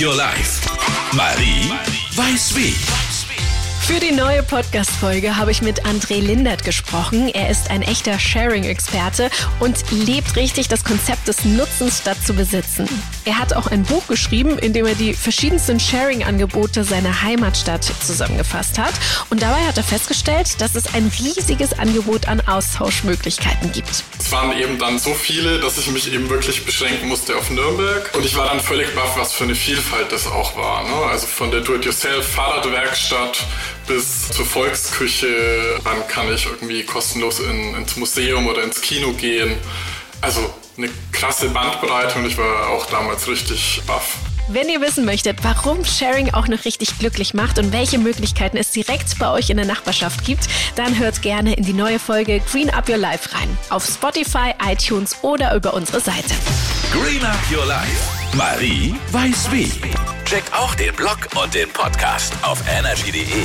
Your Life. Marie weiß wie. Für die neue Podcast-Folge habe ich mit André Lindert gesprochen. Er ist ein echter Sharing-Experte und lebt richtig das Konzept des Nutzens statt zu besitzen. Er hat auch ein Buch geschrieben, in dem er die verschiedensten Sharing-Angebote seiner Heimatstadt zusammengefasst hat. Und dabei hat er festgestellt, dass es ein riesiges Angebot an Austauschmöglichkeiten gibt. Es waren eben dann so viele, dass ich mich eben wirklich beschränken musste auf Nürnberg. Und ich war dann völlig baff, was für eine Vielfalt das auch war. Ne? Also von der Do-it-yourself-Fahrradwerkstatt bis zur Volksküche. Wann kann ich irgendwie kostenlos in, ins Museum oder ins Kino gehen? Also eine krasse Bandbreite und ich war auch damals richtig baff. Wenn ihr wissen möchtet, warum Sharing auch noch richtig glücklich macht und welche Möglichkeiten es direkt bei euch in der Nachbarschaft gibt, dann hört gerne in die neue Folge Green Up Your Life rein. Auf Spotify, iTunes oder über unsere Seite. Green Up Your Life. Marie weiß wie. Check auch den Blog und den Podcast auf energy.de.